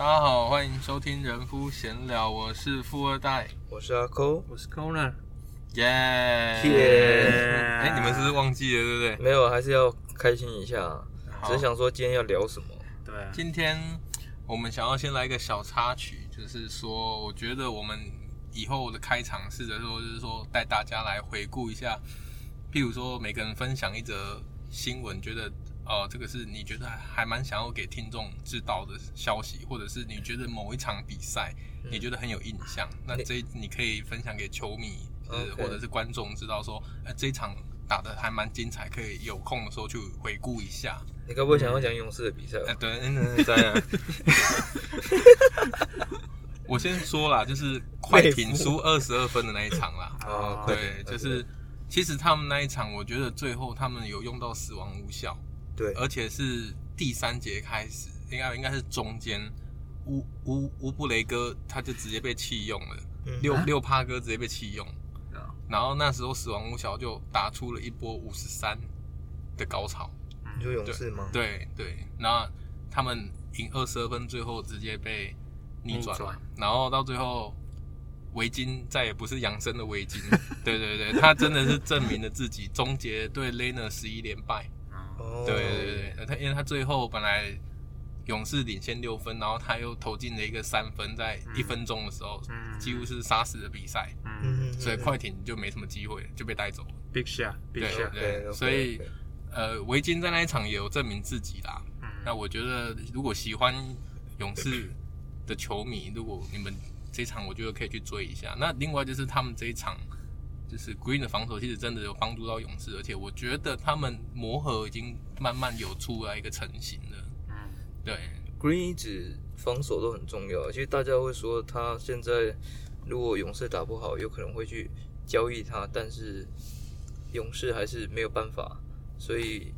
大家好，欢迎收听人夫闲聊，我是富二代，我是阿抠，我是 Kona，耶耶！哎，你们是不是忘记了，对不对？没有，还是要开心一下。只是想说今天要聊什么？对，今天我们想要先来一个小插曲，就是说，我觉得我们以后的开场试着说，就是说带大家来回顾一下，譬如说每个人分享一则新闻，觉得。哦，这个是你觉得还蛮想要给听众知道的消息，或者是你觉得某一场比赛你觉得很有印象，嗯、那这你可以分享给球迷，是或者是观众知道说，呃，这一场打的还蛮精彩，可以有空的时候去回顾一下。你可不可以想要讲勇士的比赛？哎、嗯，对，嗯，这样。我先说啦，就是快艇输二十二分的那一场啦。哦，对，就是其实他们那一场，我觉得最后他们有用到死亡无效。对，而且是第三节开始，应该应该是中间，乌乌乌布雷哥他就直接被弃用了，嗯、六六趴哥直接被弃用，嗯、然后那时候死亡五小就打出了一波五十三的高潮，你说勇士吗？对对，然后他们赢二十二分，最后直接被逆转然后到最后围巾再也不是养生的围巾，对对对，他真的是证明了自己，终结对 Lena 十一连败。对对对，他因为他最后本来勇士领先六分，然后他又投进了一个三分，在一分钟的时候，几乎是杀死的比赛，所以快艇就没什么机会，就被带走了。Big shot，Big shot，对，所以呃，维金在那一场也有证明自己啦。那我觉得，如果喜欢勇士的球迷，如果你们这一场，我觉得可以去追一下。那另外就是他们这一场。就是 Green 的防守其实真的有帮助到勇士，而且我觉得他们磨合已经慢慢有出来一个成型了。嗯，对，Green 一直防守都很重要。其实大家会说他现在如果勇士打不好，有可能会去交易他，但是勇士还是没有办法。所以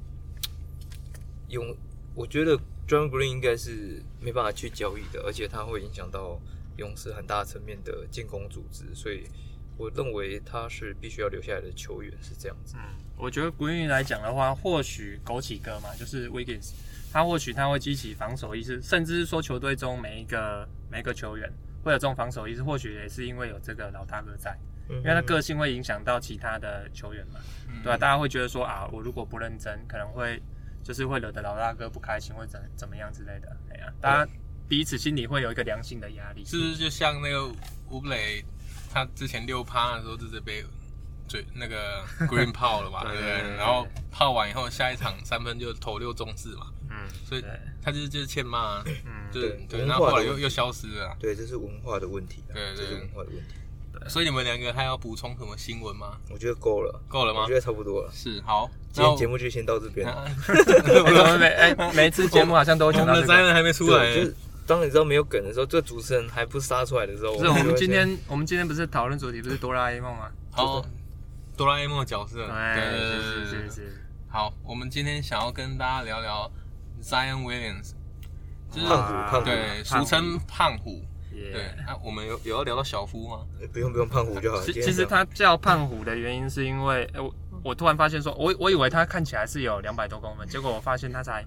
勇，我觉得 John Green 应该是没办法去交易的，而且他会影响到勇士很大层面的进攻组织，所以。我认为他是必须要留下来的球员，是这样子。嗯，我觉得 Green 来讲的话，或许枸杞哥嘛，就是 Wiggins，他或许他会激起防守意识，甚至是说球队中每一个每一个球员会有这种防守意识，或许也是因为有这个老大哥在，嗯、因为他个性会影响到其他的球员嘛，嗯、对吧、啊？大家会觉得说啊，我如果不认真，可能会就是会惹得老大哥不开心，或怎怎么样之类的。哎呀、啊，大家彼此心里会有一个良性的压力，是不是就像那个乌布雷？他之前六趴的时候就是被嘴那个 Green 泡了嘛，对不对？然后泡完以后，下一场三分就投六中四嘛，嗯，所以他就是就是欠骂，嗯，对对，然后后来又又消失了，对，这是文化的问题，对对，这是文化的问题。所以你们两个还要补充什么新闻吗？我觉得够了，够了吗？我觉得差不多了。是，好，今天节目就先到这边。每 哎每次节目好像都讲到这个，灾难还没出来。当你知道没有梗的时候，这主持人还不杀出来的时候，不是我们今天我们今天不是讨论主题不是哆啦 A 梦吗？好，哆啦 A 梦的角色，对对对对对。好，我们今天想要跟大家聊聊 Zion Williams，就是胖虎，胖虎，对，俗称胖虎。对，那我们有有要聊到小夫吗？不用不用，胖虎就好。其其实他叫胖虎的原因是因为，我我突然发现说，我我以为他看起来是有两百多公分，结果我发现他才。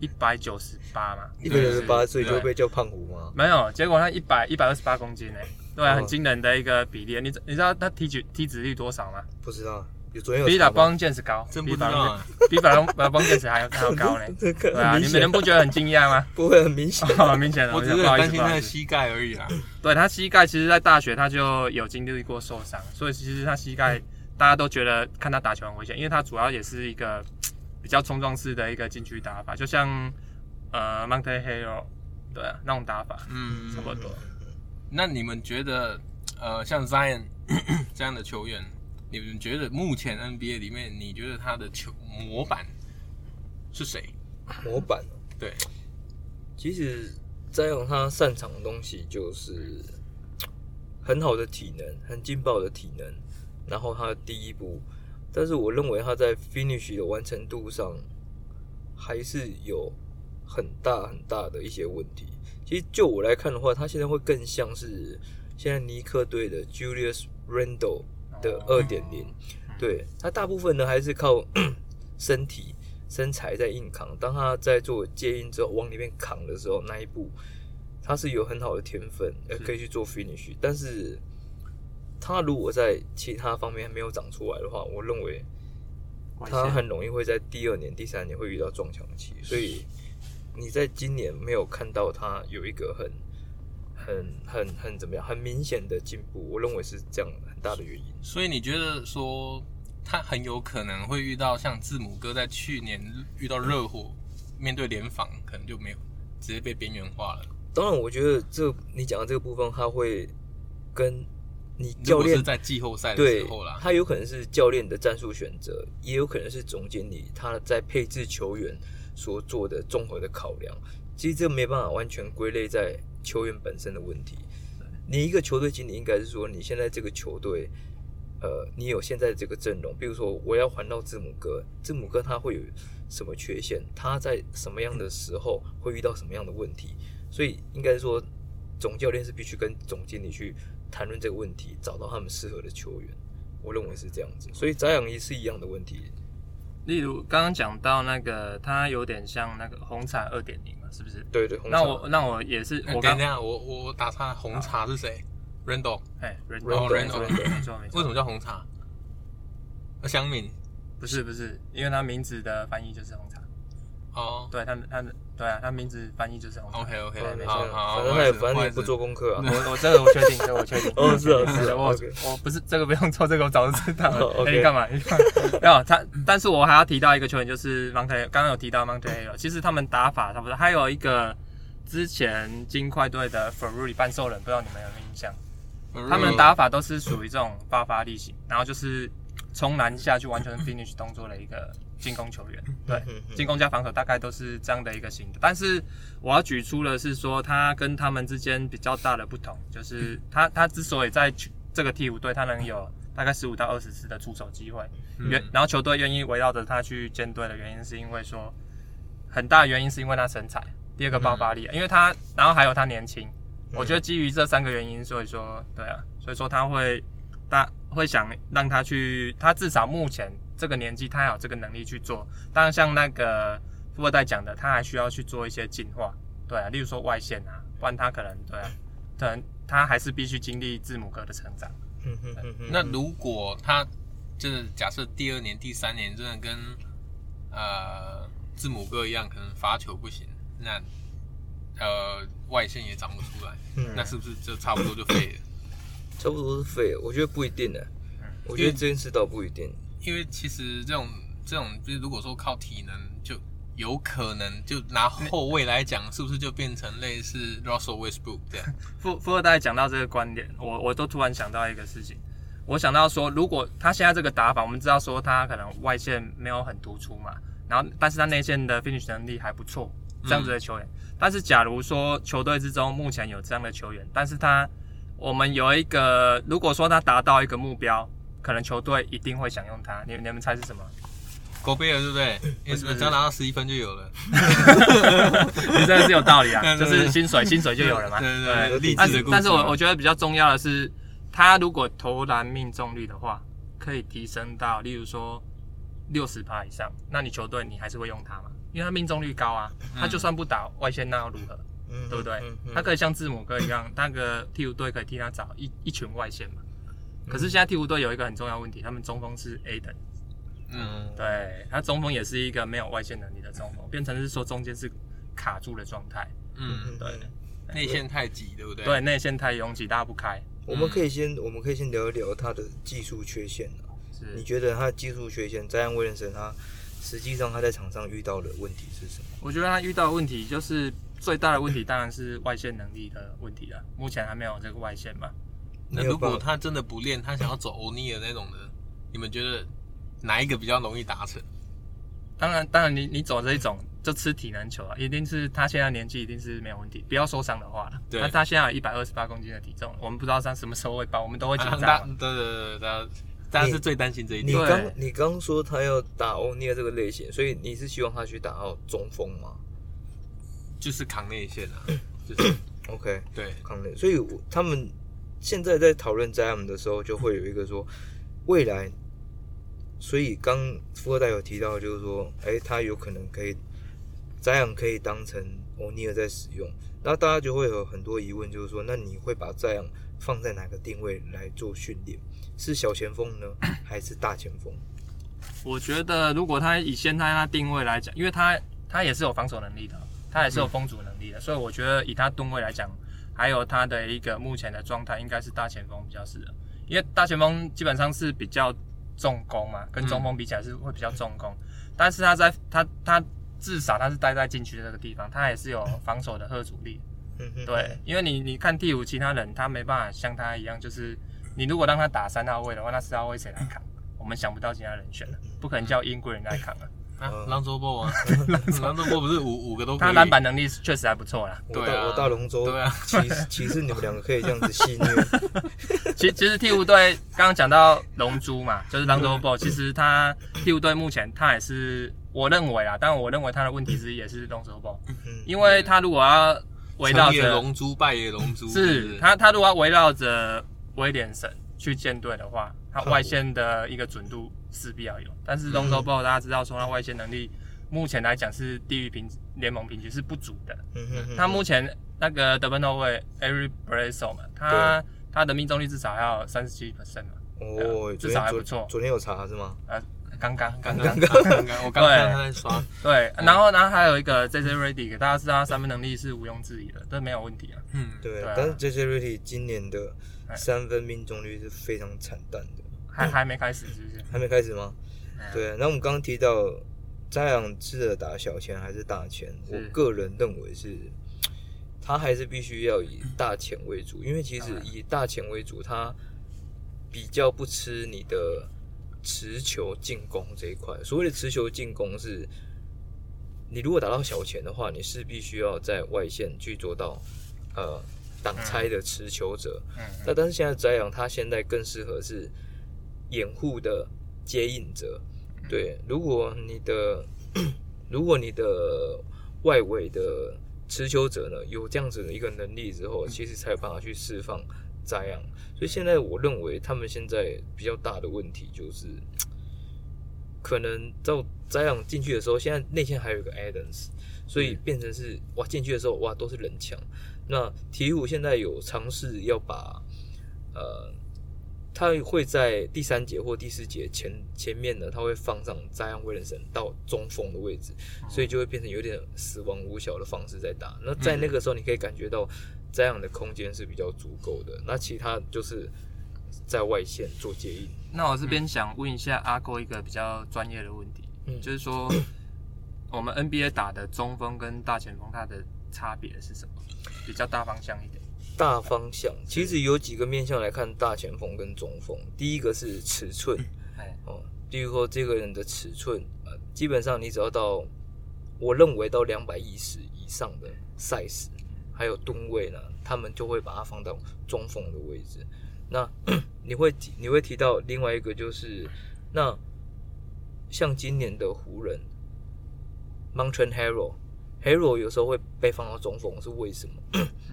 一百九十八嘛，一百九十八所以就被叫胖虎吗？没有，结果他一百一百二十八公斤呢，对，很惊人的一个比例。你你知道他体脂体脂率多少吗？不知道，有昨天比打邦健士高，真不知道，比打邦邦健士还要还要高呢。对啊，你们不觉得很惊讶吗？不会很明显，很 明显的。我只是担心他的膝盖而已啊。对他膝盖，其实在大学他就有经历过受伤，所以其实他膝盖大家都觉得看他打球很危险，因为他主要也是一个比较冲撞式的一个禁区打法，就像。呃，Monte Hero，对啊，那种打法，嗯，差不多。那你们觉得，呃，像 Zion 这样的球员，你们觉得目前 NBA 里面，你觉得他的球模板是谁？模板？对。其实 Zion 他擅长的东西就是很好的体能，很劲爆的体能，然后他的第一步，但是我认为他在 finish 的完成度上还是有。很大很大的一些问题。其实就我来看的话，他现在会更像是现在尼克队的 Julius Randle 的二点零。对，他大部分呢还是靠 身体身材在硬扛。当他在做接应之后往里面扛的时候，那一步他是有很好的天分，呃，可以去做 finish，但是他如果在其他方面还没有长出来的话，我认为他很容易会在第二年、第三年会遇到撞墙期，所以你在今年没有看到他有一个很、很、很、很怎么样、很明显的进步，我认为是这样很大的原因。所以你觉得说他很有可能会遇到像字母哥在去年遇到热火，面对联防可能就没有直接被边缘化了。当然，我觉得这你讲的这个部分，他会跟你教练在季后赛的时候啦，他有可能是教练的战术选择，也有可能是总经理他在配置球员所做的综合的考量。其实这没办法完全归类在球员本身的问题。你一个球队经理应该是说，你现在这个球队，呃，你有现在这个阵容，比如说我要还到字母哥，字母哥他会有什么缺陷？他在什么样的时候会遇到什么样的问题？所以应该说，总教练是必须跟总经理去谈论这个问题，找到他们适合的球员。我认为是这样子。所以扎养也是一样的问题。例如刚刚讲到那个，他有点像那个红茶二点零嘛，是不是？对对。那我那我也是，我刚刚我我打岔，红茶是谁？Randle。哎，Randle。没错没错。为什么叫红茶？香茗？不是不是，因为他名字的翻译就是红茶。哦。对他们他们。对啊，他名字翻译就是红茶。OK OK，没好，反正他也反正也不做功课啊。我我这个我确定，这个我确定。哦，是啊 是啊，我我不是这个不用做，这个我早就知道了。你干嘛？你干嘛？没有他，但是我还要提到一个球员，就是 Monte，刚刚有提到 Monte，其实他们打法差不多。还有一个之前金块队的 Furley 半兽人，不知道你们有没有印象？他们的打法都是属于这种爆发力型，然后就是从篮下去完全 finish 动作的一个。进攻球员，对，进攻加防守大概都是这样的一个型的。但是我要举出的是说，他跟他们之间比较大的不同，就是他他之所以在这个替补队，他能有大概十五到二十次的出手机会，愿、嗯、然后球队愿意围绕着他去建队的原因，是因为说很大原因是因为他身材，第二个爆发力，因为他，然后还有他年轻。我觉得基于这三个原因，所以说，对啊，所以说他会大会想让他去，他至少目前。这个年纪，他还有这个能力去做。当然，像那个富二代讲的，他还需要去做一些进化，对啊，例如说外线啊，不然他可能对啊，可能他还是必须经历字母哥的成长。嗯哼哼哼。那如果他就是假设第二年、第三年真的跟呃字母哥一样，可能罚球不行，那呃外线也长不出来，嗯、那是不是就差不多就废了？差不多是废了，我觉得不一定的。我觉得这件事倒不一定。因为其实这种这种，就是如果说靠体能，就有可能就拿后卫来讲，是不是就变成类似 Russell Westbrook 这样？富富二代讲到这个观点，我我都突然想到一个事情，我想到说，如果他现在这个打法，我们知道说他可能外线没有很突出嘛，然后但是他内线的 finish 能力还不错，这样子的球员。嗯、但是假如说球队之中目前有这样的球员，但是他我们有一个，如果说他达到一个目标。可能球队一定会想用他，你你们猜是什么？戈贝尔对不对？只要拿到十一分就有了。你这个是有道理啊，就是薪水薪水就有了嘛。对对对。但是但是我我觉得比较重要的是，他如果投篮命中率的话，可以提升到例如说六十趴以上，那你球队你还是会用他嘛？因为他命中率高啊，他就算不打外线那又如何？嗯，对不对？他可以像字母哥一样，那个替补队可以替他找一一群外线嘛。可是现在鹈鹕队有一个很重要问题，他们中锋是 A 等，嗯，对，他中锋也是一个没有外线能力的中锋，变成是说中间是卡住的状态，嗯，对，内线太挤，对不对？对，内线太拥挤，拉不开。我们可以先，我们可以先聊一聊他的技术缺陷。是，你觉得他的技术缺陷，在安威廉森他实际上他在场上遇到的问题是什么？我觉得他遇到的问题就是最大的问题，当然是外线能力的问题了。目前还没有这个外线嘛。那如果他真的不练，他想要走欧尼尔那种的，你们觉得哪一个比较容易达成？当然，当然你，你你走这一种就吃体能球啊，一定是他现在年纪一定是没有问题，不要受伤的话了。对，那他现在有一百二十八公斤的体重，我们不知道他什么时候会爆，我们都会紧张。对对对对，大家是最担心这一点。你刚你刚说他要打欧尼尔这个类型，所以你是希望他去打到中锋吗？就是扛内线啊，就是 OK 对扛内，所以他们。现在在讨论 Zion 的时候，就会有一个说未来，所以刚富二代有提到，就是说，哎，他有可能可以 Zion 可以当成欧尼尔在使用，那大家就会有很多疑问，就是说，那你会把这样放在哪个定位来做训练？是小前锋呢，还是大前锋？我觉得，如果他以现在他定位来讲，因为他他也是有防守能力的，他也是有封阻能力的，嗯、所以我觉得以他定位来讲，还有他的一个目前的状态，应该是大前锋比较适合。因为大前锋基本上是比较重攻嘛，跟中锋比起来是会比较重攻，嗯、但是他在他他至少他是待在禁区这个地方，他也是有防守的贺阻力。对，因为你你看第五其他人，他没办法像他一样，就是你如果让他打三号位的话，那四号位谁来扛？我们想不到其他人选了，不可能叫英国人来扛了。啊，龙舟波啊，龙舟波不是五五个都可以？他篮板能力确实还不错啦。对啊，我大龙舟，对啊，其实其实你们两个可以这样子戏虐。其其实替补队刚刚讲到龙珠嘛，就是龙舟波，其实他替补队目前他也是，我认为啊，但我认为他的问题之一也是龙舟波，因为他如果要围绕着龙珠，败也龙珠，是他他如果要围绕着威廉神去建队的话，他外线的一个准度。势必要有，但是龙舟豹大家知道说他外线能力目前来讲是低于平联盟平均是不足的。嗯哼哼。他目前那个得分后卫 Eric Bledsoe 嘛，他他的命中率至少要三十七 percent 嘛。哦，至少还不错。昨天有查是吗？呃，刚刚刚刚刚刚，我刚刚他在刷。对，然后然后还有一个 JJ Redick，大家知道他三分能力是毋庸置疑的，这没有问题啊。嗯，对。但是 JJ Redick 今年的三分命中率是非常惨淡的。还还没开始是不是？还没开始吗？对，那我们刚刚提到扎养适合打小前还是大前？我个人认为是，他还是必须要以大前为主，因为其实以大前为主，他比较不吃你的持球进攻这一块。所谓的持球进攻是，你如果打到小前的话，你是必须要在外线去做到呃挡拆的持球者。那但是现在扎养他现在更适合是。掩护的接应者，对，如果你的 如果你的外围的持球者呢有这样子的一个能力之后，其实才有办法去释放扎样。所以现在我认为他们现在比较大的问题就是，可能到扎样进去的时候，现在内线还有一个 Adams，所以变成是哇进去的时候哇都是人墙。那鹈鹕现在有尝试要把呃。他会在第三节或第四节前前面呢，他会放上扎样威廉森到中锋的位置，所以就会变成有点死亡五小的方式在打。那在那个时候，你可以感觉到这样的空间是比较足够的。那其他就是在外线做接应。那我这边想问一下阿哥一个比较专业的问题，嗯，就是说我们 NBA 打的中锋跟大前锋它的差别是什么？比较大方向一点。大方向其实有几个面向来看大前锋跟中锋。第一个是尺寸，哦，比如说这个人的尺寸，呃，基本上你只要到，我认为到两百一十以上的 size，还有吨位呢，他们就会把它放到中锋的位置。那 你会提你会提到另外一个就是，那像今年的湖人，Montrezl Harrell，Harrell 有时候会被放到中锋，是为什么？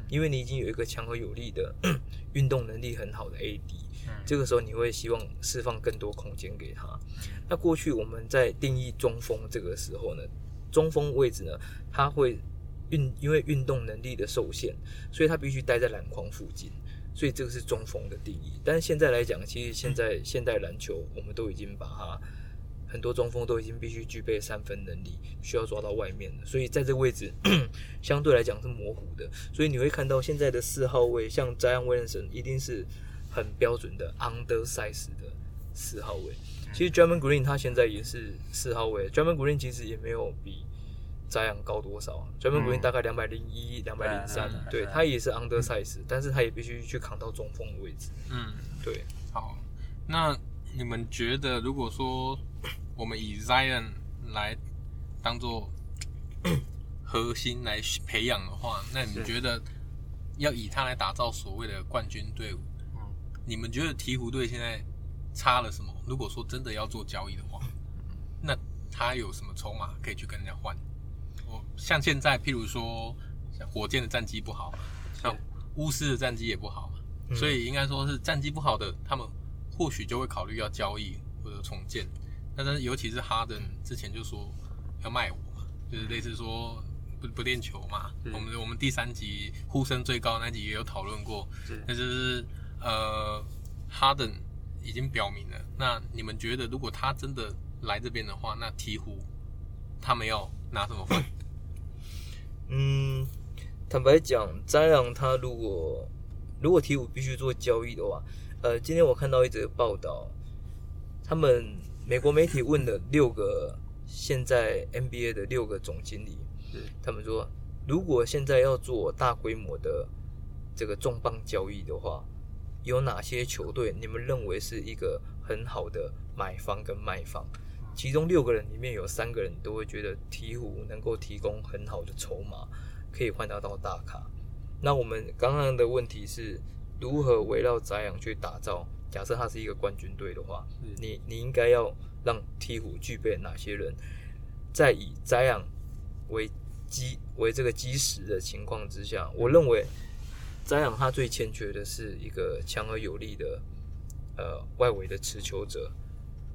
因为你已经有一个强而有力的 运动能力很好的 AD，这个时候你会希望释放更多空间给他。那过去我们在定义中锋这个时候呢，中锋位置呢，他会运因为运动能力的受限，所以他必须待在篮筐附近，所以这个是中锋的定义。但是现在来讲，其实现在现代篮球我们都已经把它。很多中锋都已经必须具备三分能力，需要抓到外面的，所以在这个位置 相对来讲是模糊的。所以你会看到现在的四号位，像 Zion Williamson 一定是很标准的 undersize 的四号位。其实 Draymond Green 他现在也是四号位，Draymond Green 其实也没有比 Zion 高多少，Draymond Green 大概两百零一、两百零三，对，他也是 undersize，但是他也必须去扛到中锋的位置。嗯，对。好，那你们觉得如果说？我们以 Zion 来当做 核心来培养的话，那你觉得要以他来打造所谓的冠军队伍？嗯，你们觉得鹈鹕队现在差了什么？如果说真的要做交易的话，那他有什么筹码可以去跟人家换？我像现在，譬如说，像火箭的战绩不好，像巫师的战绩也不好嘛，所以应该说是战绩不好的，他们或许就会考虑要交易或者重建。但是，尤其是哈登之前就说要卖我嘛，就是类似说不不练球嘛。我们我们第三集呼声最高那集也有讨论过，是那就是呃，哈登已经表明了。那你们觉得，如果他真的来这边的话，那鹈鹕他们要拿什么分？嗯，坦白讲，詹昂他如果如果鹈鹕必须做交易的话，呃，今天我看到一则报道，他们美国媒体问了六个现在 NBA 的六个总经理，他们说，如果现在要做大规模的这个重磅交易的话，有哪些球队你们认为是一个很好的买方跟卖方？其中六个人里面有三个人都会觉得鹈鹕能够提供很好的筹码，可以换得到大咖。那我们刚刚的问题是如何围绕翟阳去打造？假设他是一个冠军队的话，你你应该要让鹈鹕具备哪些人？在以翟阳为基为这个基石的情况之下，我认为翟养他最欠缺的是一个强而有力的呃外围的持球者。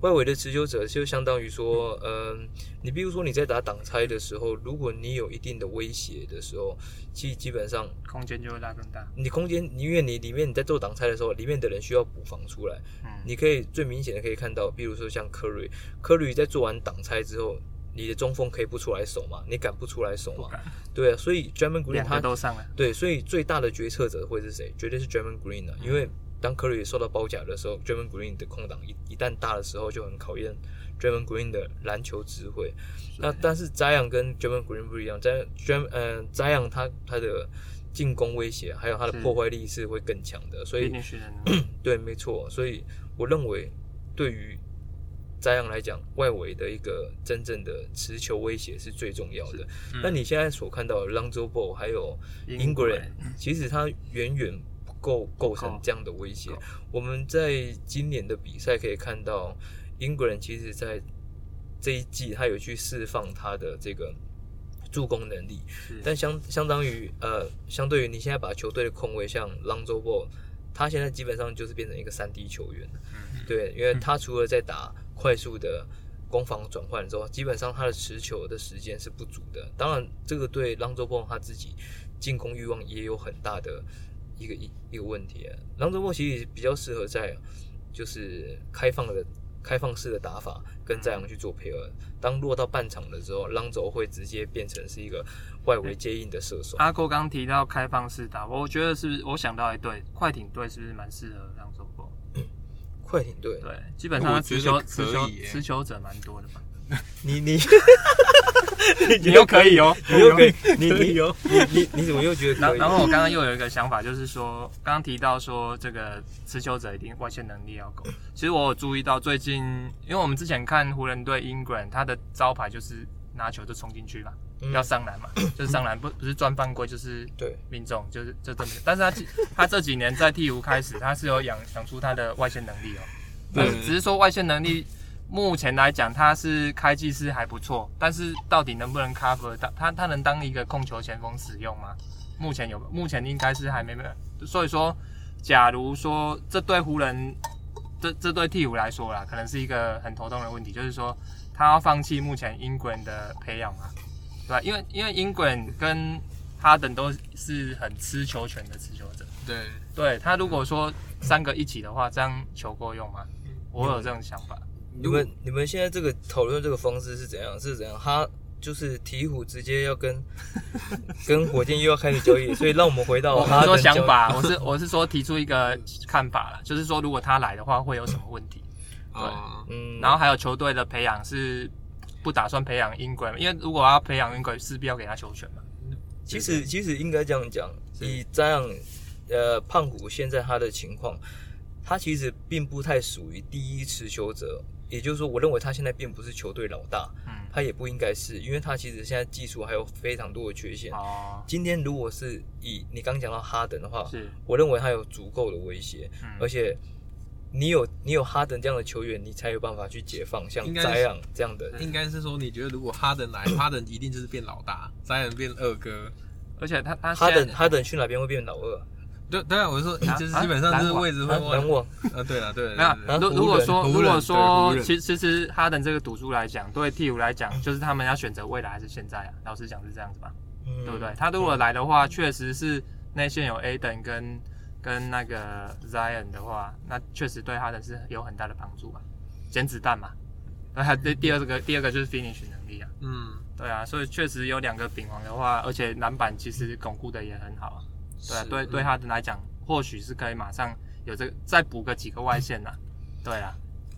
外围的持久者就相当于说，嗯、呃，你比如说你在打挡拆的时候，如果你有一定的威胁的时候，其实基本上空间就会拉更大。你空间，因为你里面你在做挡拆的时候，里面的人需要补防出来。嗯，你可以最明显的可以看到，比如说像科瑞，科瑞在做完挡拆之后，你的中锋可以不出来守嘛？你敢不出来守嘛？对啊，所以 Draymond Green 他都上了。对，所以最大的决策者会是谁？绝对是 Draymond Green 啊，因为。当 Curry 受到包夹的时候，Draymond Green 的空档一一旦大的时候，就很考验 Draymond Green 的篮球智慧。那但是 Zion 跟 Draymond Green 不一样，Zion Dram 呃 Zion 他他的进攻威胁还有他的破坏力是会更强的，所以 对，没错。所以我认为对于 Zion 来讲，外围的一个真正的持球威胁是最重要的。那你现在所看到的 Lonzo Ball 还有 Ingram，其实他远远。构构成这样的威胁。我们在今年的比赛可以看到，英国人其实在这一季他有去释放他的这个助攻能力，但相相当于呃，相对于你现在把球队的控卫像 Lonzo Ball，他现在基本上就是变成一个三 D 球员，对，因为他除了在打快速的攻防转换之后，基本上他的持球的时间是不足的。当然，这个对 Lonzo Ball 他自己进攻欲望也有很大的。一个一一个问题啊，朗佐波其实比较适合在就是开放的开放式的打法跟在阳去做配合。当落到半场的时候，朗佐会直接变成是一个外围接应的射手。阿哥刚提到开放式打，我觉得是不是我想到一队快艇队是不是蛮适合朗佐波？快艇队对，基本上持球持球持球者蛮多的嘛。你 你。你又可以哦，你又可以，你你有，你你你怎么又觉得？然然后我刚刚又有一个想法，就是说，刚刚提到说这个持球者一定外线能力要够。其实我有注意到最近，因为我们之前看湖人队 Ingram，他的招牌就是拿球就冲进去嘛，要上篮嘛，就是上篮不不是钻犯规就是对命中，就是就这么。但是他他这几年在替补开始，他是有养养出他的外线能力哦，对，只是说外线能力。目前来讲，他是开季是还不错，但是到底能不能 cover 到他他能当一个控球前锋使用吗？目前有，目前应该是还没没有。所以说，假如说这对湖人这这对替补来说啦，可能是一个很头痛的问题，就是说他要放弃目前 Ingram 的培养嘛，对吧？因为因为 Ingram 跟哈登都是很吃球权的持球者，对对，他如果说三个一起的话，这样球够用吗？我有这种想法。你们你们现在这个讨论这个方式是怎样？是怎样？他就是鹈鹕直接要跟 跟火箭又要开始交易，所以让我们回到他说想法。我是我是说提出一个看法了，就是说如果他来的话会有什么问题？对，嗯。然后还有球队的培养是不打算培养 Ingram，因为如果要培养 Ingram，势必要给他球权嘛。其实其实应该这样讲，以这样呃胖虎现在他的情况，他其实并不太属于第一持球者。也就是说，我认为他现在并不是球队老大，嗯，他也不应该是，因为他其实现在技术还有非常多的缺陷。哦，今天如果是以你刚讲到哈登的话，是，我认为他有足够的威胁，嗯，而且你有你有哈登这样的球员，你才有办法去解放像这样这样的。应该是说，你觉得如果哈登来，哈登一定就是变老大，这样变二哥，而且他他哈登哈登去哪边会变老二？对对啊，我是说，就是基本上是位置会稳稳 啊，对了对，那如如果说如果说，其实其实哈登这个赌注来讲，对鵜鹕来讲，就是他们要选择未来还是现在啊？老实讲是这样子吧？嗯、对不对？他如果来的话，确、嗯、实是内线有 Aden 跟跟那个 Zion 的话，那确实对哈登是有很大的帮助啊，捡子弹嘛。那他第第二个第二个就是 finish 能力啊。嗯，对啊，所以确实有两个饼王的话，而且篮板其实巩固的也很好啊。对啊，对对他的来讲，或许是可以马上有这个再补个几个外线呐、啊。对啊。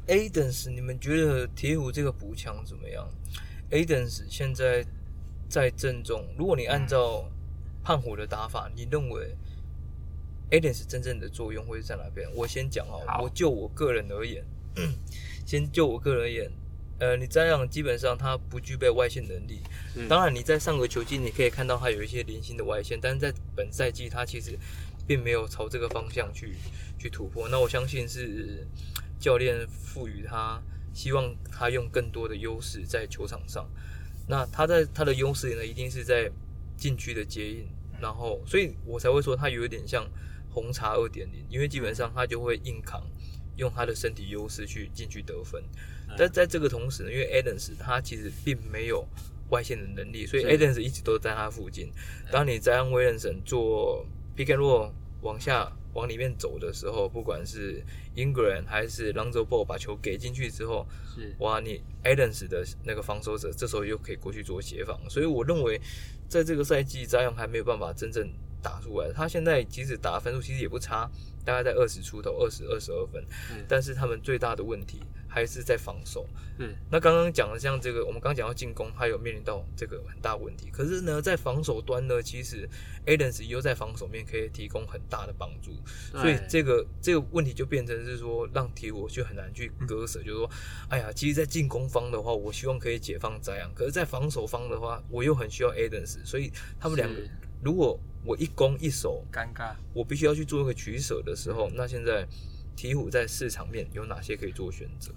Adams，你们觉得鵜鹕这个补强怎么样？Adams 现在在正中，如果你按照胖虎的打法，你认为 Adams 真正的作用会在哪边？我先讲哦，我就我个人而言，先就我个人而言，呃，你这样基本上他不具备外线能力。嗯、当然，你在上个球季你可以看到他有一些零星的外线，但是在本赛季他其实并没有朝这个方向去去突破。那我相信是。教练赋予他，希望他用更多的优势在球场上。那他在他的优势呢，一定是在禁区的接应。然后，所以我才会说他有一点像红茶二点零，因为基本上他就会硬扛，用他的身体优势去进去得分。但在这个同时呢，因为 Adams 他其实并没有外线的能力，所以 Adams 一直都在他附近。当你在让威廉森做 pick and roll 往下。往里面走的时候，不管是 Ingram 还是 Lonzo Ball 把球给进去之后，是哇，你 Adams 的那个防守者这时候又可以过去做协防，所以我认为在这个赛季，Zion 还没有办法真正打出来。他现在即使打分数其实也不差，大概在二十出头，二十二十二分，嗯、但是他们最大的问题。还是在防守。嗯，那刚刚讲的像这个，我们刚刚讲到进攻，他有面临到这个很大问题。可是呢，在防守端呢，其实 Adams 又在防守面可以提供很大的帮助。所以这个这个问题就变成是说，让鵜鹕就很难去割舍。嗯、就是说，哎呀，其实，在进攻方的话，我希望可以解放这样；可是，在防守方的话，我又很需要 Adams。所以他们两个，是如果我一攻一守，尴尬，我必须要去做一个取舍的时候，嗯、那现在。鹈鹕在市场面有哪些可以做选择？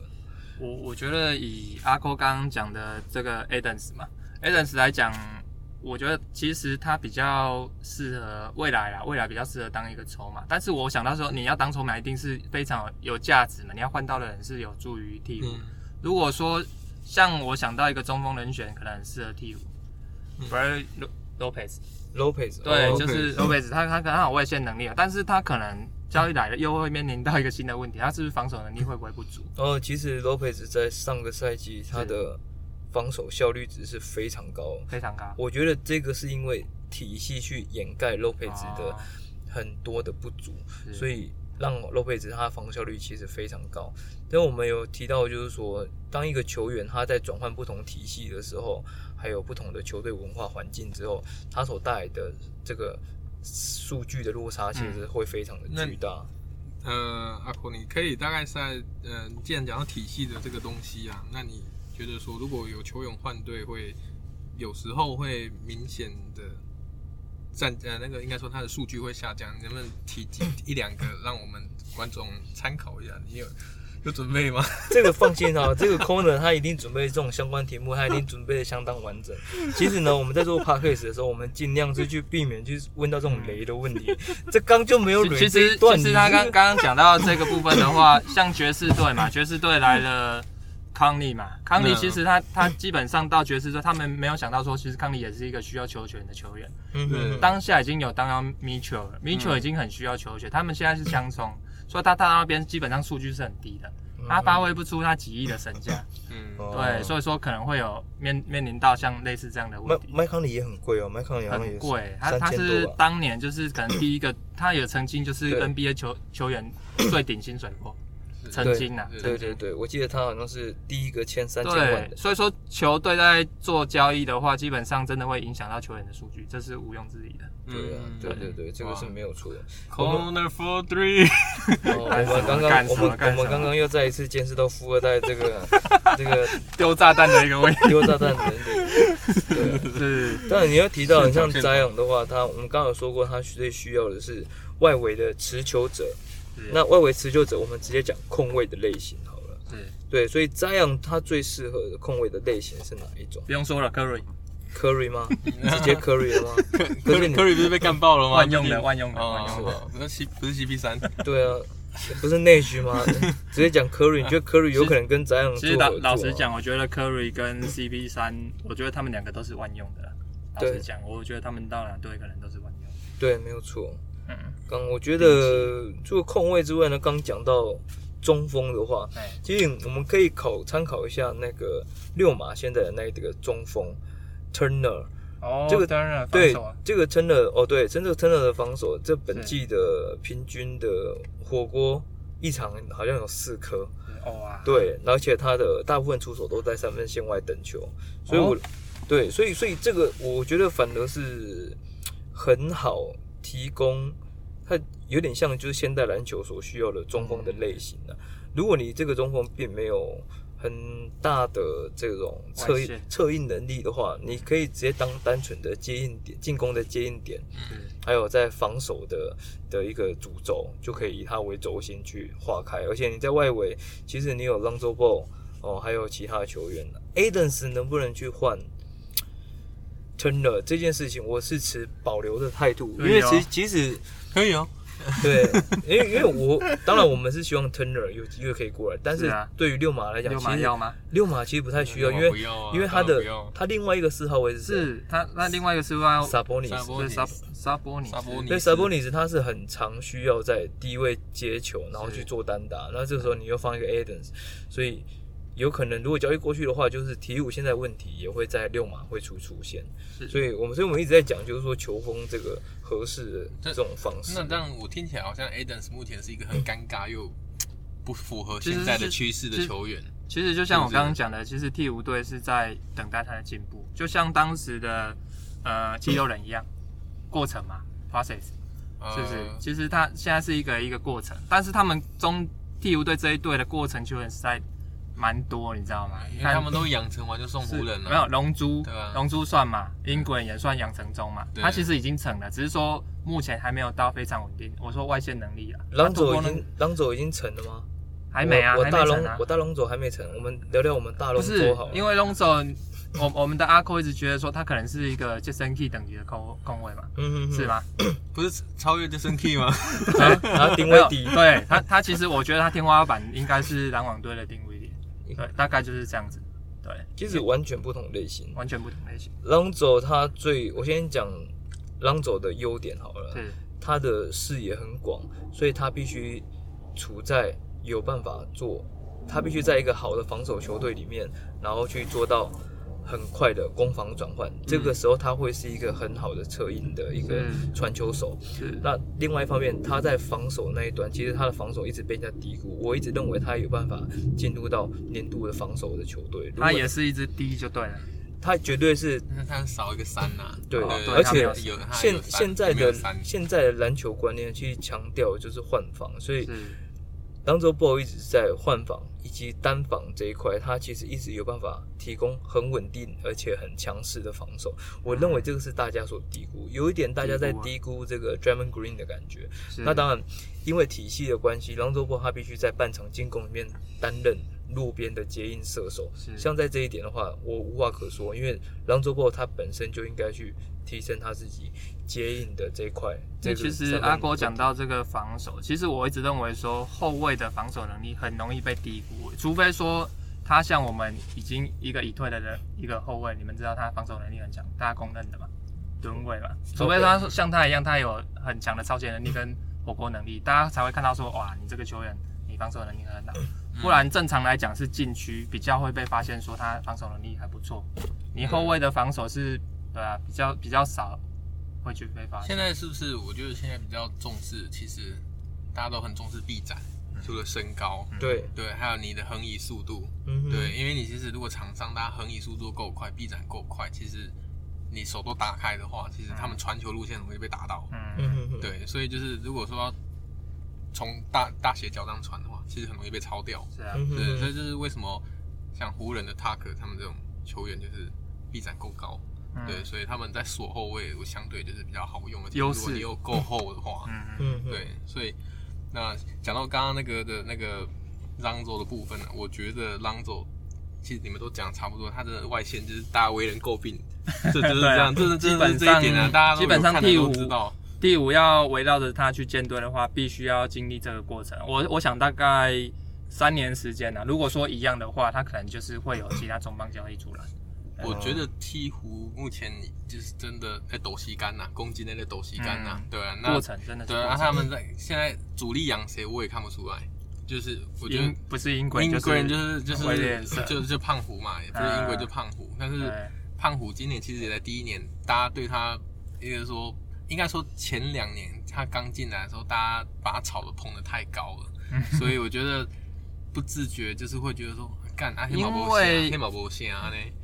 我我觉得以阿扣刚刚讲的这个 Adams 嘛，Adams 来讲，我觉得其实他比较适合未来啦，未来比较适合当一个筹码。但是我想到说，你要当筹码，一定是非常有价值嘛，你要换到的人是有助于鹈鹕。嗯、如果说像我想到一个中锋人选，可能很适合鹈鹕，不是 Lopez，Lopez，对，就是 Lopez，他他可能有外线能力啊，但是他可能。交易来了，又会面临到一个新的问题，他是不是防守能力会不会不足？哦，其实 Lopez 在上个赛季他的防守效率值是非常高，非常高。我觉得这个是因为体系去掩盖 Lopez 的很多的不足，哦、所以让 Lopez 他的防守效率其实非常高。但我们有提到，就是说，当一个球员他在转换不同体系的时候，还有不同的球队文化环境之后，它所带来的这个。数据的落差其实会非常的巨大。嗯、呃，阿婆，你可以大概在呃，既然讲到体系的这个东西啊，那你觉得说如果有球员换队，会有时候会明显的占呃那个应该说它的数据会下降，能不能提几一两个让我们观众参考一下？你有？有准备吗？这个放心哈，这个 corner 他一定准备这种相关题目，他一定准备的相当完整。其实呢，我们在做 podcast 的时候，我们尽量是去避免去问到这种雷的问题。这刚就没有雷。其实，其实他刚刚刚讲到这个部分的话，像爵士队嘛，爵士队来了康利嘛，康利其实他他基本上到爵士队，他们没有想到说，其实康利也是一个需要球权的球员。嗯哼。当下已经有当到 Mitchell，Mitchell 已经很需要球权，他们现在是相冲。所以他到那边基本上数据是很低的，他发挥不出他几亿的身价，嗯，对，所以说可能会有面面临到像类似这样的问题。麦康里也很贵哦，麦康里很贵，他他是当年就是可能第一个，他也曾经就是 NBA 球球员最顶薪水过。曾经啊，对对对，我记得他好像是第一个签三千万的。所以说球队在做交易的话，基本上真的会影响到球员的数据，这是毋庸置疑的。对啊，对对对，这个是没有错的。Corner for three。我们刚刚我们我们刚刚又再一次见识到富二代这个 这个丢炸弹的一个位丢炸弹的。对，是。但你要提到像 Zion 的话，他我们刚刚有说过，他最需要的是外围的持球者。那外围持球者，我们直接讲控卫的类型好了。对对，所以这样他最适合的控卫的类型是哪一种？不用说了，Curry，Curry 吗？直接 Curry 了吗？Curry 不是被干爆了吗？万用的，万用的，万用的。不是 C，不是 CP 三。对啊，不是内需吗？直接讲 Curry，你觉得 Curry 有可能跟这样？其实老老实讲，我觉得 Curry 跟 CP 三，我觉得他们两个都是万用的。老实讲，我觉得他们到哪队可能都是万用。对，没有错。嗯，刚我觉得除了控卫之外呢，刚讲到中锋的话，哎，其实我们可以考参考一下那个六马现在的那个中锋 Turner。哦，这个当然对这个 Turner 哦，对，真的 Turner 的防守，这本季的平均的火锅一场好像有四颗。哦啊，对，而且他的大部分出手都在三分线外等球，所以我，我、哦、对，所以所以这个我觉得反而是很好提供，它有点像就是现代篮球所需要的中锋的类型的、啊。如果你这个中锋并没有很大的这种策应策应能力的话，你可以直接当单纯的接应点，进攻的接应点，嗯，还有在防守的的一个主轴，就可以以它为轴心去划开。而且你在外围，其实你有 Lonzo Ball 哦，还有其他的球员。Adams 能不能去换 Turner 这件事情，我是持保留的态度，因为其实其实可以哦。对，因为因为我当然我们是希望 Turner 有机会可以过来，但是对于六马来讲，六马要吗？六马其实不太需要，因为因为他的他另外一个四号位置是他那另外一个四号 Sabonis Sabonis 对 Sabonis 他是很常需要在低位接球，然后去做单打，那这个时候你又放一个 Adams，所以。有可能，如果交易过去的话，就是鹈鹕现在问题也会在六马会出出现，所以我们所以我们一直在讲，就是说球风这个合适的这种方式。那这样我听起来好像 Adams 目前是一个很尴尬又不符合现在的趋势的球员。其实就像我刚刚讲的，其实鹈鹕队是在等待他的进步，就像当时的呃肌肉人一样，过程嘛，process，是不是？其实他现在是一个一个过程，但是他们中鹈鹕队这一队的过程球员是在。蛮多，你知道吗？因为他们都养成完就送湖人了。没有龙珠，对啊？龙珠算嘛，英国人也算养成中嘛。他其实已经成了，只是说目前还没有到非常稳定。我说外线能力啊，狼佐已经狼佐已经成了吗？还没啊，我大龙我大龙佐还没成。我们聊聊我们大龙佐好。因为龙佐，我我们的阿扣一直觉得说他可能是一个 Jason Key 等级的控控卫嘛，嗯嗯，是吗？不是超越 Jason Key 吗？然后定位低，对他他其实我觉得他天花板应该是篮网队的定位。对，大概就是这样子。对，其实完全不同类型，完全不同类型。Lonzo 他最，我先讲 Lonzo 的优点好了。是，他的视野很广，所以他必须处在有办法做，他必须在一个好的防守球队里面，然后去做到。很快的攻防转换，这个时候他会是一个很好的策应的一个传球手。是。那另外一方面，他在防守那一端，其实他的防守一直被人家低估。我一直认为他有办法进入到年度的防守的球队。他也是一支低就对了。他绝对是。他少一个三呐、啊。对，而且现现在的现在的篮球观念去强调就是换防，所以。Lonzo Ball 一直在换防以及单防这一块，他其实一直有办法提供很稳定而且很强势的防守。我认为这个是大家所低估，有一点大家在低估这个 Draymond Green 的感觉。那当然，因为体系的关系，Lonzo Ball 他必须在半场进攻里面担任路边的接应射手。像在这一点的话，我无话可说，因为 Lonzo Ball 他本身就应该去提升他自己。接应的这一块，这其实阿郭讲到这个防守，其实我一直认为说后卫的防守能力很容易被低估，除非说他像我们已经一个已退的人一个后卫，你们知道他防守能力很强，大家公认的嘛，吨位嘛，除非他像他一样，他有很强的超前能力跟火锅能力，大家才会看到说哇，你这个球员你防守能力很好，不然正常来讲是禁区比较会被发现说他防守能力还不错，你后卫的防守是对啊，比较比较少。会去被发现。现在是不是？我觉得现在比较重视，其实大家都很重视臂展，除了身高，对。对，还有你的横移速度，嗯，对，因为你其实如果场上大家横移速度够快，臂展够快，其实你手都打开的话，其实他们传球路线容易被打到，嗯，对，所以就是如果说要从大大斜角这样传的话，其实很容易被抄掉，是啊，对，所以就是为什么像湖人的 Tucker 他们这种球员就是臂展够高。对，所以他们在锁后卫，我相对就是比较好用的。优势。如果你又够厚的话，嗯嗯，对，所以那讲到刚刚那个的那个 Lonzo 的部分呢，我觉得 Lonzo 其实你们都讲差不多，他的外线就是大家为人诟病，这就是这样，这是基本这一点呢，大家基本上第五知道，第五要围绕着他去建队的话，必须要经历这个过程。我我想大概三年时间呢，如果说一样的话，他可能就是会有其他重磅交易出来。我觉得鹈鹕目前就是真的在抖西干呐，攻击那个抖西干呐，对啊，那过程真的是对啊，他们在现在主力养谁我也看不出来，就是我觉得不是英国，英国人就是就是就就就胖虎嘛，也不是英国就胖虎，但是胖虎今年其实也在第一年，大家对他应该说应该说前两年他刚进来的时候，大家把他炒的捧得太高了，所以我觉得不自觉就是会觉得说。因为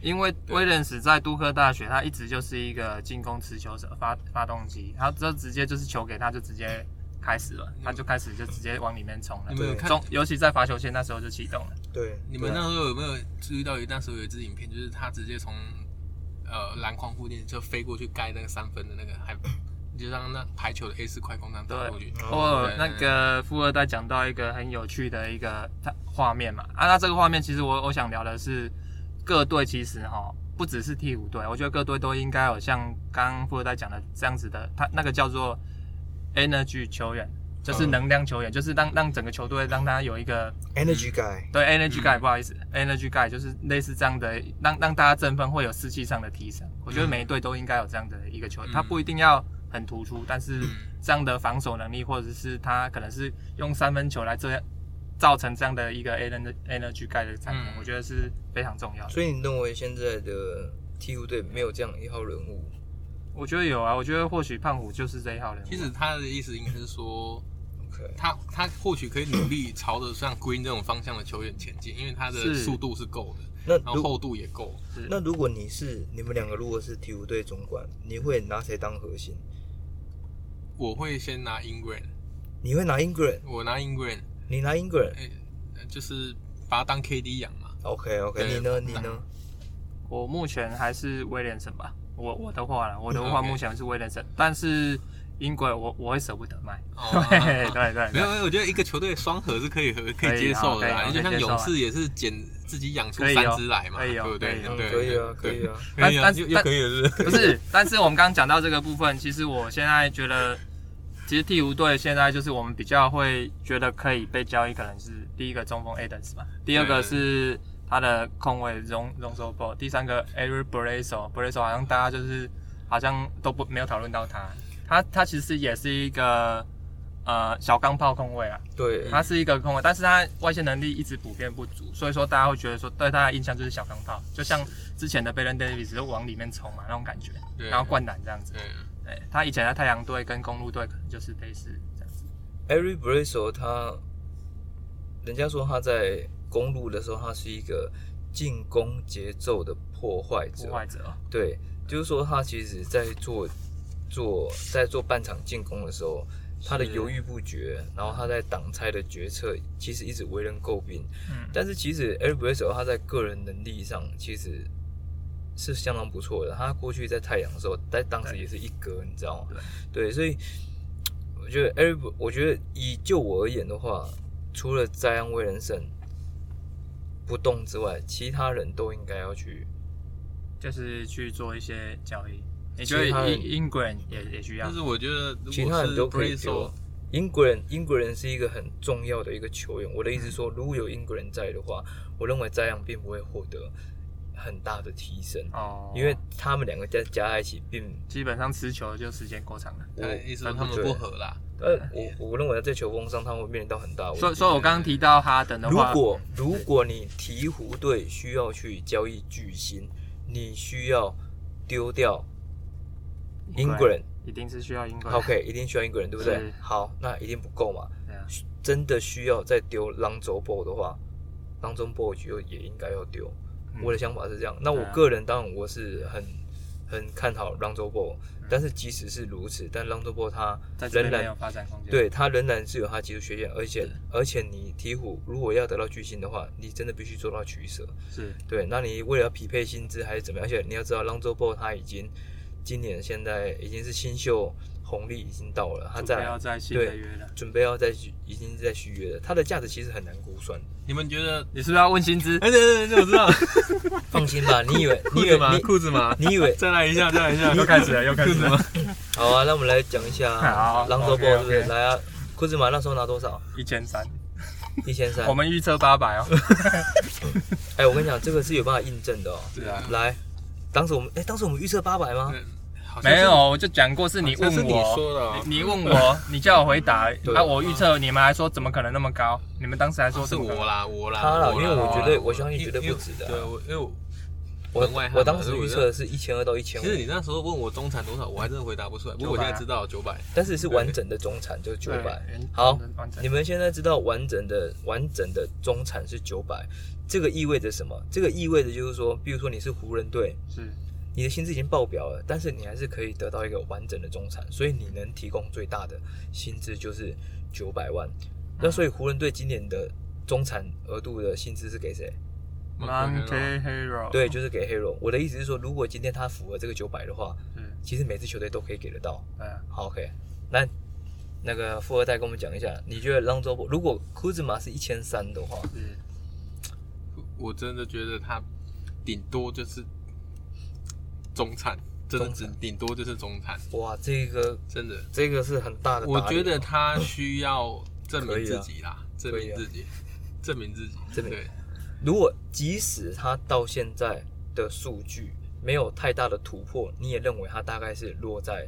因为威廉斯在杜克大学，他一直就是一个进攻持球者，发发动机，他这直接就是球给他就直接开始了，他就开始就直接往里面冲了。你们有看？尤其在罚球线那时候就启动了。对，你们那时候有没有注意到？那时候有一支影片，就是他直接从呃篮筐附近就飞过去盖那个三分的那个还。就让那排球的 A 四快攻这样打过去。对，或那个富二代讲到一个很有趣的一个画面嘛，啊，那这个画面其实我我想聊的是各队其实哈不只是替补队，我觉得各队都应该有像刚刚富二代讲的这样子的，他那个叫做 energy 球员，就是能量球员，嗯、就是让让整个球队让他有一个 energy guy，对 energy guy，不好意思，energy guy 就是类似这样的，让让大家振奋，会有士气上的提升。我觉得每一队都应该有这样的一个球员，他不一定要。很突出，但是这样的防守能力，或者是他可能是用三分球来这样造成这样的一个 energy guy 的产生，我觉得是非常重要的。所以你认为现在的鹈鹕队没有这样一号人物？我觉得有啊，我觉得或许胖虎就是这一号人物。其实他的意思应该是说，他他或许可以努力朝着像 Green 这种方向的球员前进，因为他的速度是够的，那然后厚度也够。那如果你是你们两个如果是鹈鹕队总管，你会拿谁当核心？我会先拿 Ingram，你会拿 Ingram？我拿 Ingram，你拿 Ingram？哎，就是把它当 KD 养嘛。OK OK，你呢？你呢？我目前还是威廉森吧。我我的话了，我的话目前是威廉森，但是 Ingram 我我会舍不得卖。对对对，没有，我觉得一个球队双核是可以和可以接受的啦。就像勇士也是捡自己养出三只来嘛，对不对？对，可以啊，可以啊。但但又可以了，是不是？但是我们刚刚讲到这个部分，其实我现在觉得。其实第五队现在就是我们比较会觉得可以被交易，可能是第一个中锋 Adams 吧，第二个是他的控卫 Lonzo Ball，第三个 Eric Bledsoe，Bledsoe 好像大家就是好像都不没有讨论到他，他他其实也是一个呃小钢炮控卫啊，对，他是一个控卫，但是他外线能力一直普遍不足，所以说大家会觉得说对他的印象就是小钢炮，就像之前的 Baron Davis 就往里面冲嘛那种感觉，然后灌篮这样子。他以前在太阳队跟公路队可能就是类似这样子。Eric Bledsoe 他，人家说他在公路的时候，他是一个进攻节奏的破坏者。破坏者。对，就是说他其实在做做在做半场进攻的时候，他的犹豫不决，然后他在挡拆的决策，其实一直为人诟病。嗯。但是其实 Eric b r e s s e 他在个人能力上，其实。是相当不错的。他过去在太阳的时候，在当时也是一哥，你知道吗？对，对，所以我觉得，Eric，我觉得以就我而言的话，除了在安威人生不动之外，其他人都应该要去，就是去做一些交易。你觉得 Ingram 也也需要？但是我觉得其他人都可以做。英国人，英国人是一个很重要的一个球员。我的意思说，如果有 Ingram 在的话，我认为在安并不会获得。很大的提升哦，因为他们两个加加在一起，并基本上持球就时间过长了。对，意思说他们不合啦。呃，我我认为在球风上他们会面临到很大问题。所以，所以我刚刚提到哈登的话，如果如果你鹈鹕队需要去交易巨星，你需要丢掉 Ingram，一定是需要 Ingram。OK，一定需要 Ingram，对不对？好，那一定不够嘛。啊。真的需要再丢 Lonzo Ball 的话，Lonzo Ball 就也应该要丢。我的想法是这样，那我个人当然我是很很看好 Lonzo Ball，但是即使是如此，但 Lonzo Ball 他仍然有发展空间，对他仍然是有他技术缺陷，而且而且你鹈鹕如果要得到巨星的话，你真的必须做到取舍，是。对，那你为了要匹配薪资还是怎么样？而且你要知道 Lonzo Ball 他已经今年现在已经是新秀。红利已经到了，他在对准备要再续，已经在续约了。它的价值其实很难估算。你们觉得？你是不是要问薪资？哎，对对对，我知道。放心吧，你以为你以为吗？裤子吗？你以为？再来一下，再来一下，又开始了，又开始了。好啊，那我们来讲一下。好，Lonzo Ball 是不是？来啊，裤子嘛，那时候拿多少？一千三，一千三。我们预测八百哦。哎，我跟你讲，这个是有办法印证的哦。对啊。来当时我们哎、欸，当时我们预测八百吗？没有，我就讲过是你问我，是你说的、哦你，你问我，你叫我回答，对啊，我预测，你们还说怎么可能那么高？你们当时还说是我啦，我啦，他啦，因为我觉得我，相信绝对不止的、啊。对，我因为我我我当时预测的是一千二到一千五。其实你那时候问我中产多少，我还真的回答不出来。不过我现在知道九百，但是是完整的中产就是九百。好，你们现在知道完整的完整的中产是九百，这个意味着什么？这个意味着就是说，比如说你是湖人队，是。你的薪资已经爆表了，但是你还是可以得到一个完整的中产，所以你能提供最大的薪资就是九百万。那所以湖人队今年的中产额度的薪资是给谁？Monte Harrell。对，就是给 Harrell。我的意思是说，如果今天他符合这个九百的话，嗯，其实每支球队都可以给得到。嗯，好，OK。那那个富二代跟我们讲一下，你觉得 Lonzo Ball 如果库兹马是一千三的话，嗯，我真的觉得他顶多就是。中产，真的只顶多就是中产。哇，这个真的，这个是很大的。我觉得他需要证明自己啦，证明自己，证明自己。证明。如果即使他到现在的数据没有太大的突破，你也认为他大概是落在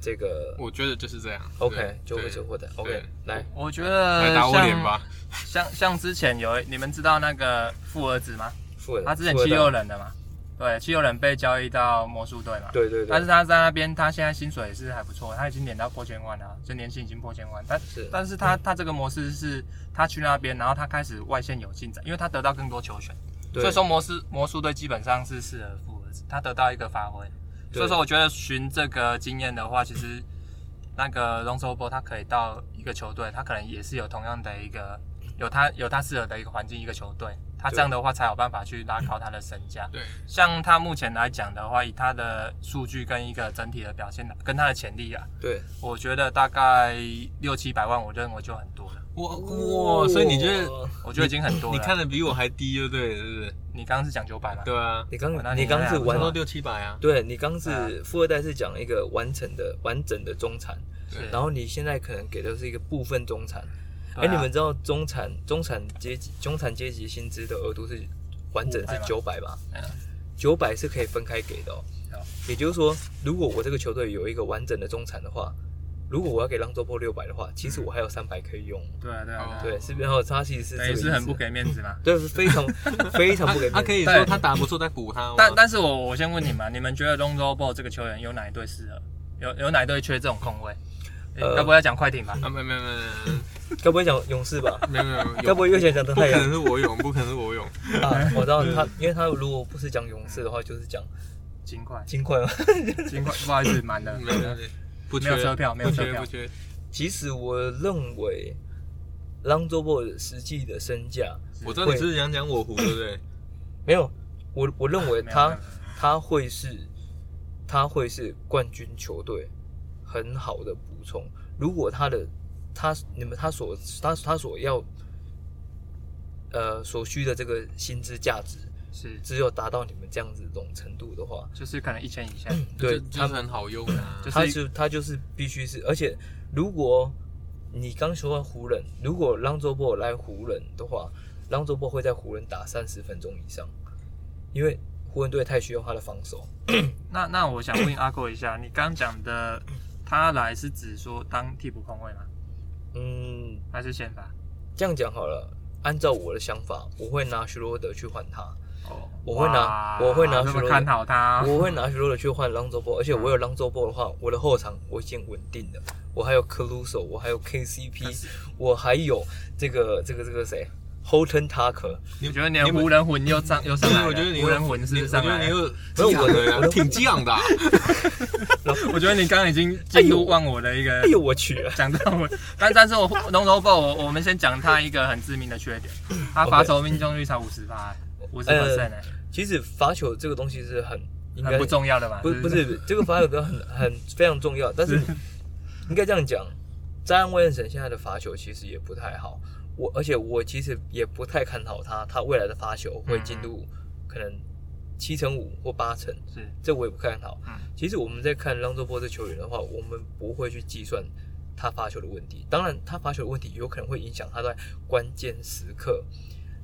这个？我觉得就是这样。OK，就会收获的。OK，来，我觉得来打我脸吧。像像之前有你们知道那个富儿子吗？富儿子，他之前七六人的嘛。对，七六人被交易到魔术队嘛？对对对。但是他在那边，他现在薪水也是还不错，他已经年到破千万了，就年薪已经破千万。但是，但是他他这个模式是，他去那边，然后他开始外线有进展，因为他得到更多球权，对所以说魔术魔术队基本上是适合富儿子，他得到一个发挥。对所以说，我觉得寻这个经验的话，其实那个 Lonzo Ball 他可以到一个球队，他可能也是有同样的一个有他有他适合的一个环境，一个球队。他这样的话才有办法去拉高他的身价。对，像他目前来讲的话，以他的数据跟一个整体的表现，跟他的潜力啊，对，我觉得大概六七百万，我认为就很多了。哇哇，所以你觉得？我觉得已经很多了。你看的比我还低，就对，是不对？你刚刚是讲九百吗？对啊，你刚你刚是玩到六七百啊？对，你刚是富二代是讲一个完整的完整的中产，然后你现在可能给的是一个部分中产。哎，你们知道中产中产阶级中产阶级薪资的额度是？完整是九百吧，九百是可以分开给的哦。也就是说，如果我这个球队有一个完整的中产的话，如果我要给 Lonzo Ball 六百的话，其实我还有三百可以用。对啊，对啊，对，是不是？然后他其实是也是很不给面子嘛。对，非常非常不给面子。他可以说他打不错，再补他。但但是我我先问你们，你们觉得 Lonzo Ball 这个球员有哪一队适合？有有哪一队缺这种空位？要不要讲快艇吧？啊，没有没有没有。该不会讲勇士吧？没有没有，该不会又想讲的太阳？不可能是我勇，不可能是我勇啊！我知道他，因为他如果不是讲勇士的话，就是讲金块。金块吗？金块，不好意思，满的，没有不缺车票，没有车票。其实我认为，Lonzo Ball 实际的身价，我知道你是想讲我湖，对不对？没有，我我认为他他会是他会是冠军球队很好的补充。如果他的他你们他所他他所要呃所需的这个薪资价值是只有达到你们这样子这种程度的话，就是可能一千以下，对，他们很好用啊。他是他就是必须是，而且如果你刚说到湖人，如果 Lonzo Ball 来湖人的话，Lonzo Ball 会在湖人打三十分钟以上，因为湖人队太需要他的防守。那那我想问阿扣一下，你刚讲的他来是指说当替补控卫吗？嗯，还是先发。这样讲好了，按照我的想法，我会拿徐罗德去换他。哦，我会拿，我会拿徐罗德。看好他。我会拿徐罗德去换 Lonzo Ball，而且我有 Lonzo Ball 的话，我的后场我已经稳定了。我还有 Caruso，我还有 KCP，我还有这个这个这个谁？Horton Tucker。你觉得你的湖人魂又上 又上来了？我觉得你湖人魂是上来了。没有我的，我挺激昂的。我觉得你刚刚已经进入忘我的一个，哎呦我去，讲到我，但但是我 Lonzo Ball，我我们先讲他一个很致命的缺点，他罚球命中率才五十八，五十 percent 哎。其实罚球这个东西是很应该不重要的嘛，不不是这个罚球很很非常重要，但是应该这样讲，詹威尔森现在的罚球其实也不太好，我而且我其实也不太看好他，他未来的发球会进入可能。七成五或八成，是这我也不看好。嗯，其实我们在看 Lonzo Ball 这球员的话，我们不会去计算他发球的问题。当然，他发球的问题有可能会影响他在关键时刻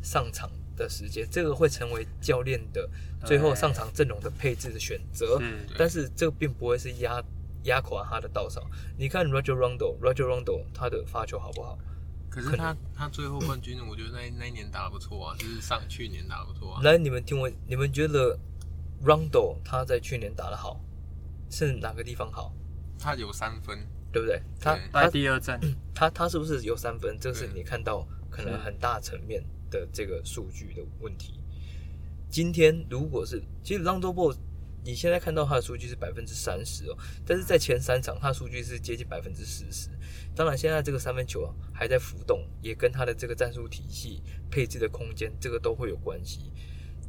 上场的时间，这个会成为教练的最后上场阵容的配置的选择。但是这个并不会是压压垮他的稻草。你看 Roger Rondo，Roger Rondo 他的发球好不好？可是他他最后冠军，我觉得那那一年打得不错啊，就是上去年打得不错啊。来，你们听我，你们觉得 Rondo 他在去年打得好，是哪个地方好？他有三分，对不对？他他第二站，他他是不是有三分？这是你看到可能很大层面的这个数据的问题。今天如果是，其实 Rondo Ball。你现在看到他的数据是百分之三十哦，但是在前三场他的数据是接近百分之四十。当然，现在这个三分球啊还在浮动，也跟他的这个战术体系配置的空间这个都会有关系。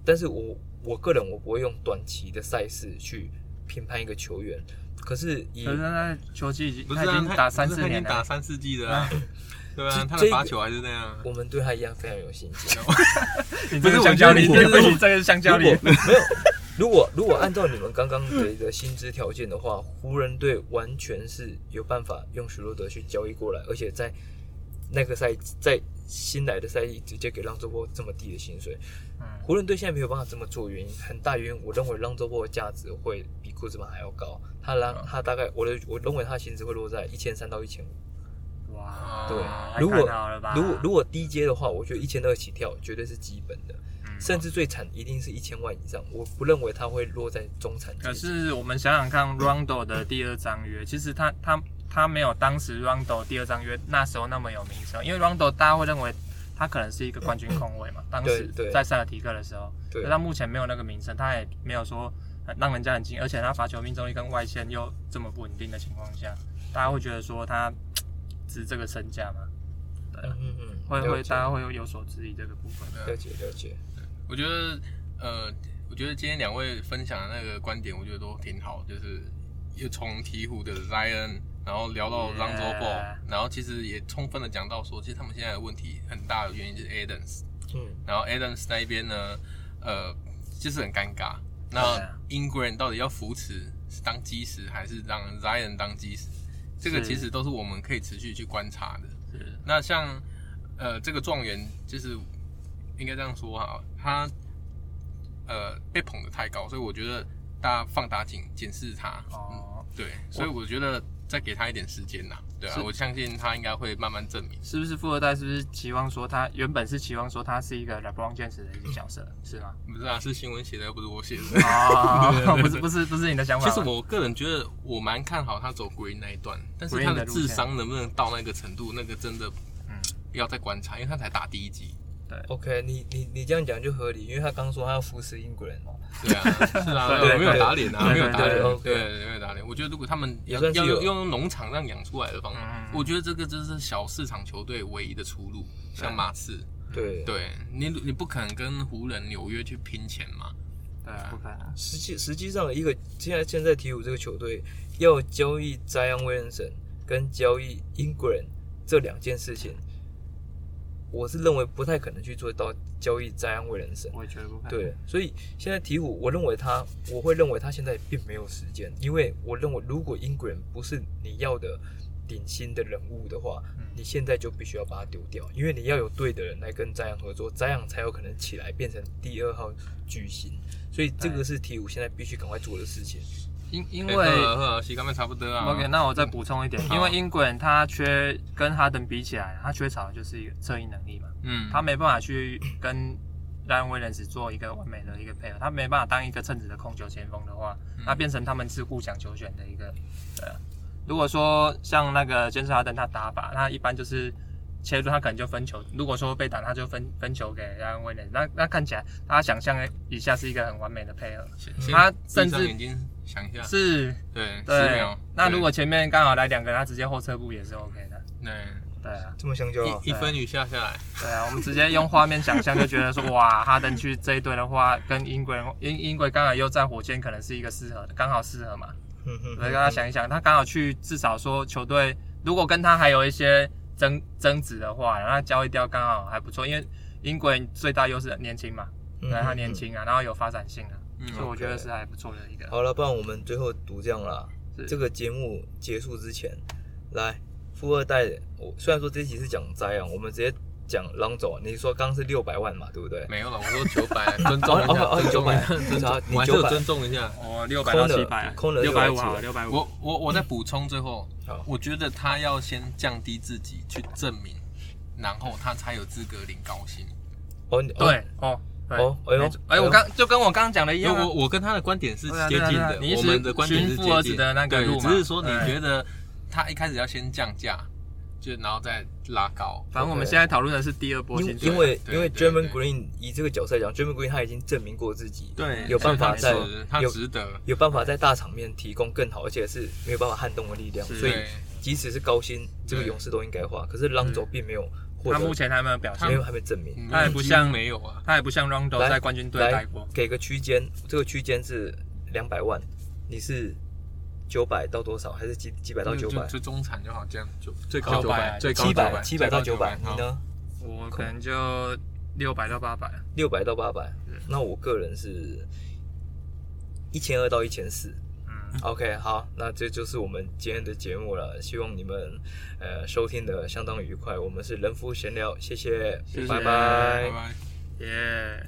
但是我我个人我不会用短期的赛事去评判一个球员。可是以，可是他球技已经不是、啊、他已经打三四年了，打三四季的啊，对啊，他的发球还是那样。我们对他一样非常有信心。你这是香蕉力，这个 是这个是香蕉力，没有。如果如果按照你们刚刚的一个薪资条件的话，湖人队完全是有办法用许罗德去交易过来，而且在那个赛在新来的赛季直接给让周波这么低的薪水。湖人队现在没有办法这么做，原因很大原因，我认为让周波的价值会比库兹马还要高。他让他大概我的我认为他薪资会落在一千三到一千五。哇，对，如果如果如果低阶的话，我觉得一千二起跳绝对是基本的。甚至最惨一定是一千万以上，我不认为他会落在中产。可是我们想想看，Rondo 的第二张约，其实他他他没有当时 Rondo 第二张约那时候那么有名声，因为 Rondo 大家会认为他可能是一个冠军控卫嘛，当时在塞尔提克的时候，对，他目前没有那个名声，他也没有说让人家很惊，而且他罚球命中率跟外线又这么不稳定的情况下，大家会觉得说他值这个身价吗？对，嗯嗯，会会大家会有有所质疑这个部分。了解了解。我觉得，呃，我觉得今天两位分享的那个观点，我觉得都挺好。就是又从鹈鹕的 Zion，然后聊到 Lonzo Ball，然后其实也充分的讲到说，其实他们现在的问题很大的原因就是 Adams。嗯。然后 Adams 那一边呢，呃，就是很尴尬。那 Ingram 到底要扶持是当基石，还是让 Zion 当基石？这个其实都是我们可以持续去观察的。是。那像呃这个状元就是。应该这样说哈，他呃被捧得太高，所以我觉得大家放大镜检视他。哦、嗯，对，所以我觉得再给他一点时间呐，对啊，我相信他应该会慢慢证明。是不是富二代？是不是期望说他原本是期望说他是一个 LeBron James 的一个角色，是吗？不是啊，是新闻写的，又不是我写的。啊，不是不是不是你的想法。其实我个人觉得我蛮看好他走 Green 那一段，但是他的智商能不能到那个程度，那个真的嗯要再观察，因为他才打第一季。对，OK，你你你这样讲就合理，因为他刚说他要扶持英国人嘛。对啊，是啊，没有打脸啊，没有打脸，对，没有打脸。我觉得如果他们要要用农场这样养出来的方法，我觉得这个就是小市场球队唯一的出路。像马刺，对，对你你不可能跟湖人、纽约去拼钱嘛。对啊，不可能。实际实际上，一个现在现在鵜鹕这个球队要交易 Zion Williamson 跟交易英国人这两件事情。我是认为不太可能去做到交易在安慰人生，我也觉得不可能。对，所以现在鵜鹕，我认为他，我会认为他现在并没有时间，因为我认为如果英国人不是你要的顶薪的人物的话，嗯、你现在就必须要把他丢掉，因为你要有对的人来跟摘安合作，摘安才有可能起来变成第二号巨星，所以这个是鵜鹕现在必须赶快做的事情。因因为西干差不多啊。OK，那我再补充一点，因为英国人他缺跟哈登比起来，他缺少的就是一个策应能力嘛。嗯。他没办法去跟莱恩威廉斯做一个完美的一个配合，他没办法当一个称职的控球前锋的话，那变成他们是互相球权的一个。对。如果说像那个杰森哈登他打法，他一般就是切入他可能就分球，如果说被打他就分分球给莱恩威廉斯，那那看起来大家想象一下是一个很完美的配合。他甚至。想一下，是，对，对。那如果前面刚好来两个人，他直接后撤步也是 OK 的。对，对啊，这么香蕉啊，一分雨下下来。对啊，我们直接用画面想象，就觉得说，哇，哈登去这一队的话，跟英国人英英国刚好又在火箭，可能是一个适合的，刚好适合嘛。嗯哼。所以大家想一想，他刚好去，至少说球队如果跟他还有一些争争执的话，然后他交易掉刚好还不错，因为英国人最大优势年轻嘛，对，他年轻啊，然后有发展性啊。嗯、所以我觉得是还不错的一个。好了，不然我们最后赌这样啦。这个节目结束之前，来富二代，我虽然说这一集是讲灾啊，我们直接讲 Lonzo，你说刚刚是六百万嘛，对不对？没有了，我说 九百，尊重一下，哦哦哦，九百，尊重，你还是有尊重一下。哦，六百到七百，六百五好，六百五。我我我再补充最后，我觉得他要先降低自己去证明，然后他才有资格领高薪。哦，对，哦，哦，哎呦，哎，我刚就跟我刚刚讲的一样，我我跟他的观点是接近的，我们的观点是接近的。那个对，只是说你觉得他一开始要先降价。就然后再拉高，反正我们现在讨论的是第二波。因为因为 Draymond Green 以这个角色来讲，Draymond Green 他已经证明过自己，对，有办法在他值得有办法在大场面提供更好，而且是没有办法撼动的力量。所以即使是高薪，这个勇士都应该花。可是 Lonzo 并没有，他目前还没有表现，没有还没证明。他也不像没有啊，他也不像 Rondo 在冠军队待过。给个区间，这个区间是两百万，你是？九百到多少？还是几几百到九百？就中产就好，这样就最高九百，最高七百七百到九百。你呢？我可能就六百到八百。六百到八百。那我个人是一千二到一千四。嗯，OK，好，那这就是我们今天的节目了。希望你们呃收听的相当愉快。我们是人夫闲聊，谢谢，谢谢，拜拜，拜拜，耶。